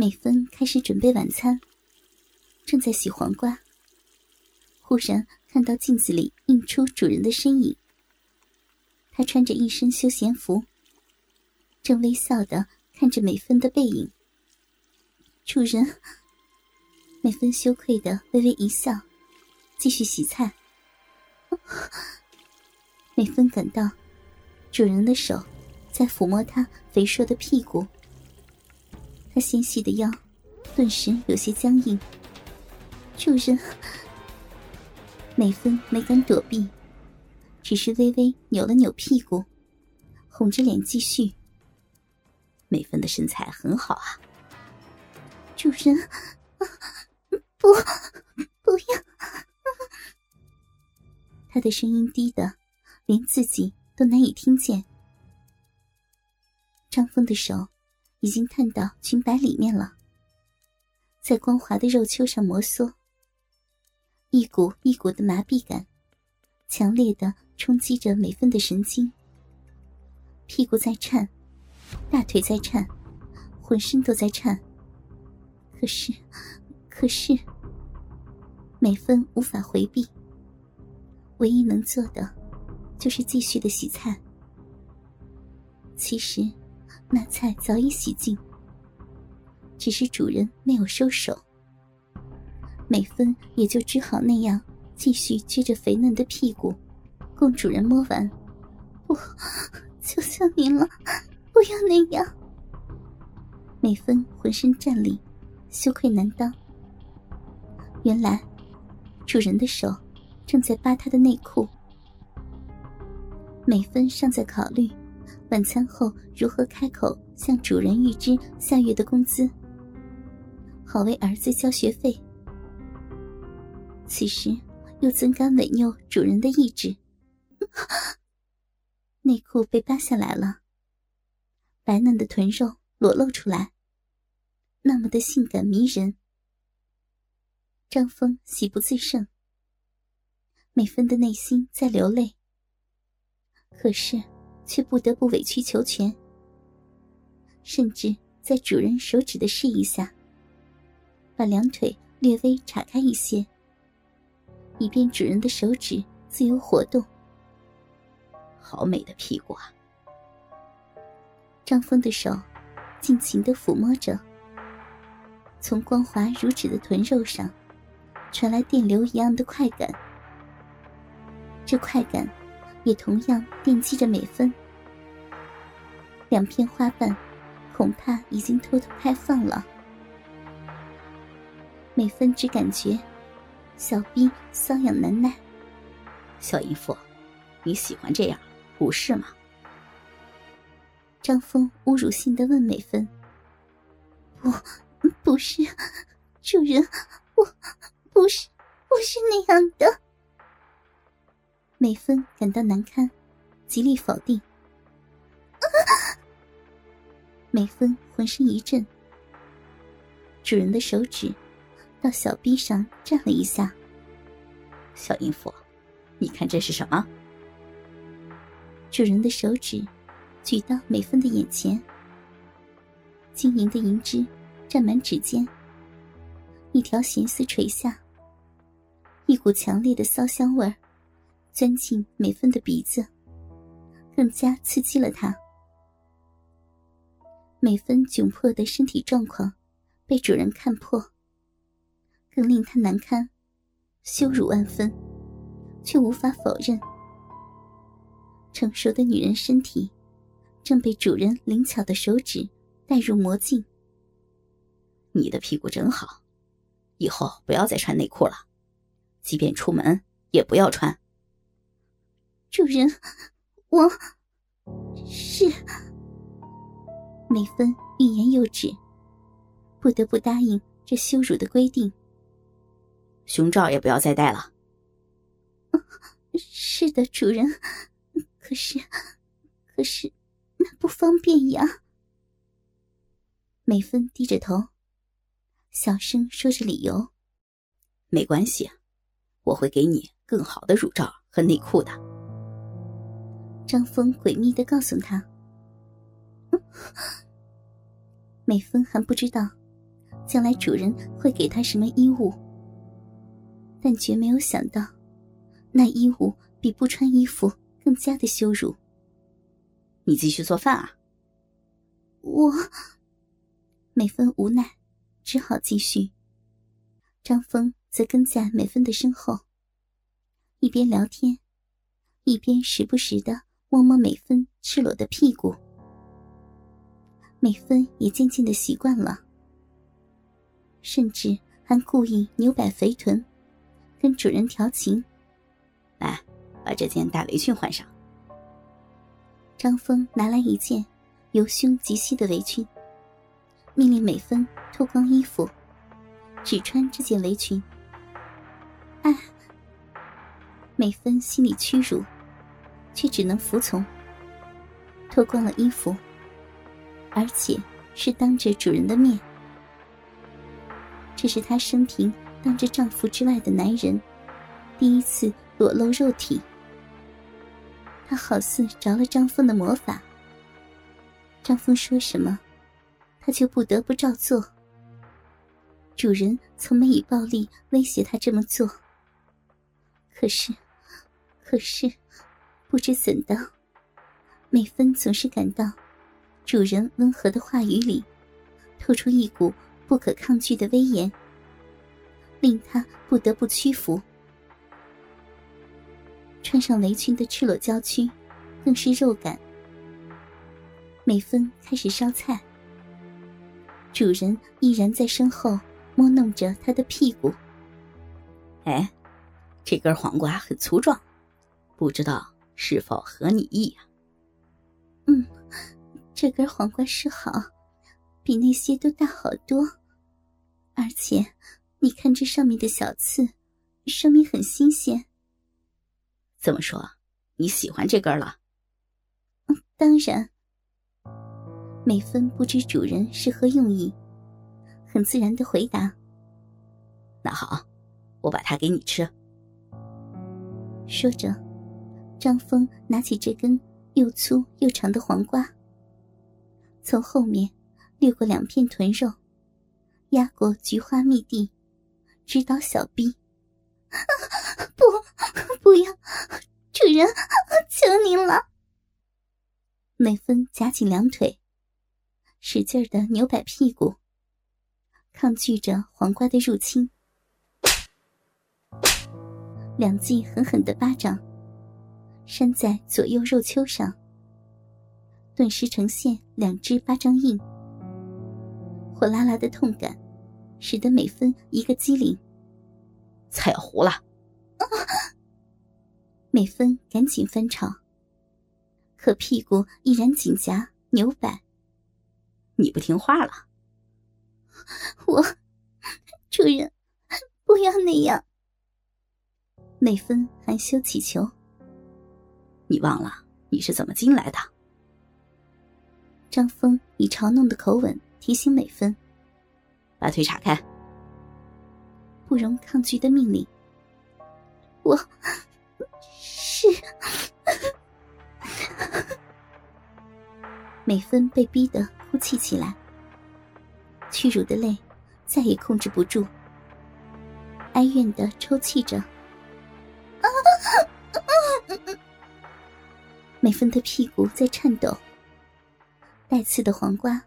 美芬开始准备晚餐，正在洗黄瓜，忽然看到镜子里映出主人的身影。他穿着一身休闲服，正微笑的看着美芬的背影。主人，美芬羞愧的微微一笑，继续洗菜。美芬感到主人的手在抚摸她肥硕的屁股。他纤细的腰顿时有些僵硬。主人，美芬没敢躲避。只是微微扭了扭屁股，红着脸继续。美芬的身材很好啊，主人，不，不要！他的声音低的连自己都难以听见。张峰的手已经探到裙摆里面了，在光滑的肉丘上摩挲，一股一股的麻痹感，强烈的。冲击着美芬的神经，屁股在颤，大腿在颤，浑身都在颤。可是，可是，美芬无法回避。唯一能做的，就是继续的洗菜。其实，那菜早已洗净，只是主人没有收手。美芬也就只好那样继续撅着肥嫩的屁股。供主人摸完，不，求求您了，不要那样。美芬浑身战栗，羞愧难当。原来，主人的手正在扒她的内裤。美芬尚在考虑晚餐后如何开口向主人预支下月的工资，好为儿子交学费。此时，又怎敢违拗主人的意志？内裤被扒下来了，白嫩的臀肉裸露出来，那么的性感迷人。张峰喜不自胜，美芬的内心在流泪，可是却不得不委曲求全，甚至在主人手指的示意下，把两腿略微岔开一些，以便主人的手指自由活动。好美的屁股啊！张峰的手尽情的抚摸着，从光滑如纸的臀肉上传来电流一样的快感。这快感也同样惦记着美芬。两片花瓣恐怕已经偷偷开放了。美芬只感觉小臂瘙痒难耐。小姨夫，你喜欢这样？不是吗？张峰侮辱性的问美芬：“不，不是，主人，我不是，不是那样的。”美芬感到难堪，极力否定。美芬浑身一震，主人的手指到小臂上蘸了一下。小淫妇，你看这是什么？主人的手指举到美芬的眼前，晶莹的银枝沾满指尖，一条弦丝垂下，一股强烈的骚香味儿钻进美芬的鼻子，更加刺激了她。美芬窘迫的身体状况被主人看破，更令她难堪，羞辱万分，却无法否认。成熟的女人身体，正被主人灵巧的手指带入魔镜。你的屁股真好，以后不要再穿内裤了，即便出门也不要穿。主人，我是美芬欲言又止，不得不答应这羞辱的规定。胸罩也不要再戴了。是的，主人。可是，可是，那不方便呀。美芬低着头，小声说着理由：“没关系，我会给你更好的乳罩和内裤的。”张峰诡秘的告诉他：“美芬还不知道，将来主人会给她什么衣物，但绝没有想到，那衣物比不穿衣服更加的羞辱。你继续做饭啊！我，美芬无奈，只好继续。张峰则跟在美芬的身后，一边聊天，一边时不时的摸摸美芬赤裸的屁股。美芬也渐渐的习惯了，甚至还故意扭摆肥臀，跟主人调情。来，把这件大围裙换上。张峰拿来一件由胸及膝的围裙，命令美芬脱光衣服，只穿这件围裙。哎，美芬心里屈辱，却只能服从。脱光了衣服，而且是当着主人的面。这是她生平当着丈夫之外的男人第一次裸露肉体。他好似着了张峰的魔法。张峰说什么，他就不得不照做。主人从没以暴力威胁他这么做。可是，可是，不知怎的，美芬总是感到，主人温和的话语里，透出一股不可抗拒的威严，令他不得不屈服。穿上围裙的赤裸娇躯，更是肉感。美芬开始烧菜，主人依然在身后摸弄着她的屁股。哎，这根黄瓜很粗壮，不知道是否合你意呀？嗯，这根黄瓜是好，比那些都大好多，而且你看这上面的小刺，说明很新鲜。怎么说？你喜欢这根了？嗯当然。美芬不知主人是何用意，很自然的回答：“那好，我把它给你吃。”说着，张峰拿起这根又粗又长的黄瓜，从后面掠过两片臀肉，压过菊花密地，直捣小臂。不，不要，主人，求您了。美芬夹紧两腿，使劲的扭摆屁股，抗拒着黄瓜的入侵。两记狠狠的巴掌，扇在左右肉丘上，顿时呈现两只巴掌印。火辣辣的痛感，使得美芬一个机灵。菜糊了！美芬赶紧翻炒，可屁股依然紧夹扭摆。你不听话了？我，主人，不要那样。美芬含羞乞求。你忘了你是怎么进来的？张峰以嘲弄的口吻提醒美芬：“把腿岔开。”不容抗拒的命令。我是美芬被逼得哭泣起来，屈辱的泪再也控制不住，哀怨的抽泣着。美芬的屁股在颤抖，带刺的黄瓜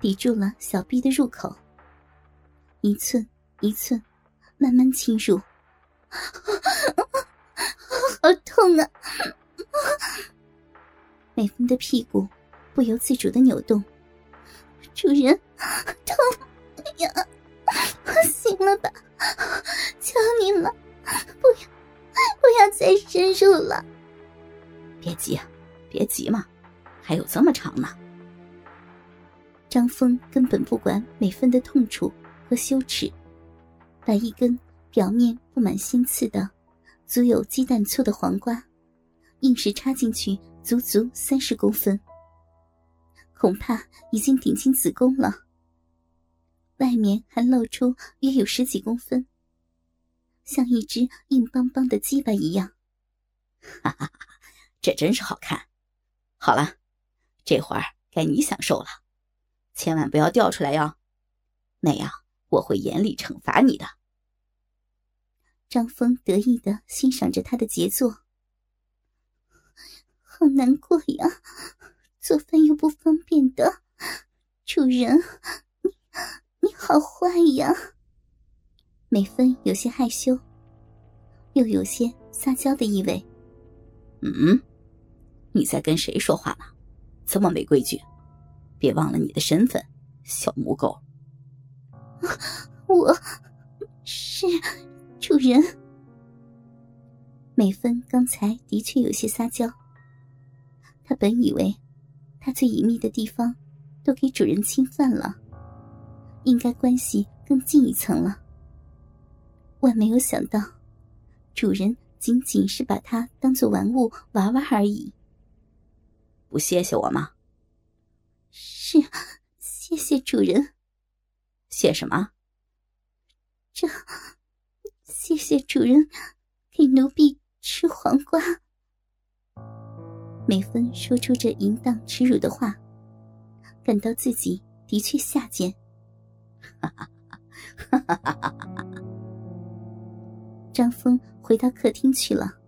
抵住了小臂的入口，一寸一寸。慢慢侵入，好痛啊！美芬的屁股不由自主的扭动。主人，痛别急嘛，还有这么长呢。张峰根本不管每分的痛楚和羞耻。把一根表面布满鲜刺的、足有鸡蛋粗的黄瓜，硬是插进去，足足三十公分，恐怕已经顶进子宫了。外面还露出约有十几公分，像一只硬邦邦的鸡巴一样。哈哈哈，这真是好看。好了，这会儿该你享受了，千万不要掉出来哟，那样我会严厉惩罚你的。张峰得意的欣赏着他的杰作，好难过呀，做饭又不方便的，主人，你你好坏呀！美芬有些害羞，又有些撒娇的意味。嗯，你在跟谁说话呢？这么没规矩，别忘了你的身份，小母狗。我是主人。美芬刚才的确有些撒娇。她本以为，她最隐秘的地方都给主人侵犯了，应该关系更近一层了。万没有想到，主人仅仅是把它当做玩物玩玩而已。不谢谢我吗？是，谢谢主人。谢什么？这，谢谢主人给奴婢吃黄瓜。美芬说出这淫荡耻辱的话，感到自己的确下贱。哈哈哈哈哈哈！张峰回到客厅去了。